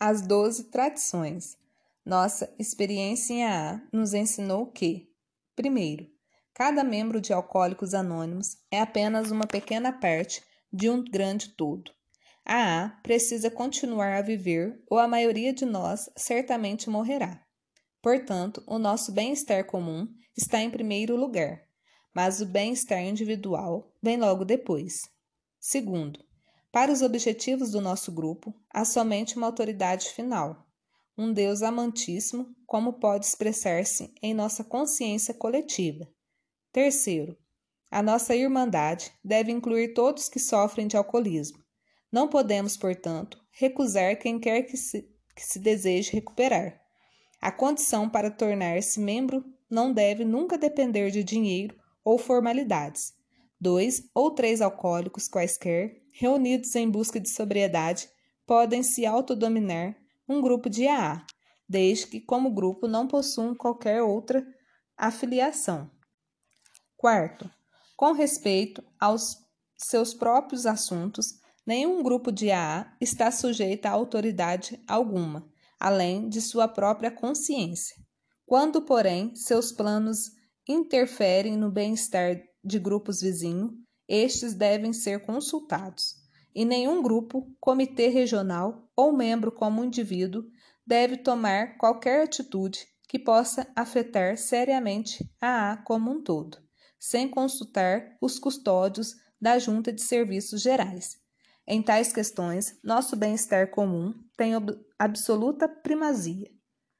as 12 tradições. Nossa experiência em AA nos ensinou que, primeiro, cada membro de Alcoólicos Anônimos é apenas uma pequena parte de um grande todo. A AA precisa continuar a viver ou a maioria de nós certamente morrerá. Portanto, o nosso bem-estar comum está em primeiro lugar, mas o bem-estar individual vem logo depois. Segundo, para os objetivos do nosso grupo, há somente uma autoridade final, um Deus amantíssimo, como pode expressar-se em nossa consciência coletiva. Terceiro, a nossa irmandade deve incluir todos que sofrem de alcoolismo. Não podemos, portanto, recusar quem quer que se, que se deseje recuperar. A condição para tornar-se membro não deve nunca depender de dinheiro ou formalidades. Dois ou três alcoólicos quaisquer, reunidos em busca de sobriedade, podem se autodominar um grupo de AA, desde que, como grupo, não possuam qualquer outra afiliação. Quarto, com respeito aos seus próprios assuntos, nenhum grupo de AA está sujeito a autoridade alguma, além de sua própria consciência. Quando, porém, seus planos interferem no bem-estar de grupos vizinhos, estes devem ser consultados. E nenhum grupo, comitê regional ou membro como indivíduo deve tomar qualquer atitude que possa afetar seriamente a A como um todo sem consultar os custódios da Junta de Serviços Gerais. Em tais questões, nosso bem-estar comum tem absoluta primazia.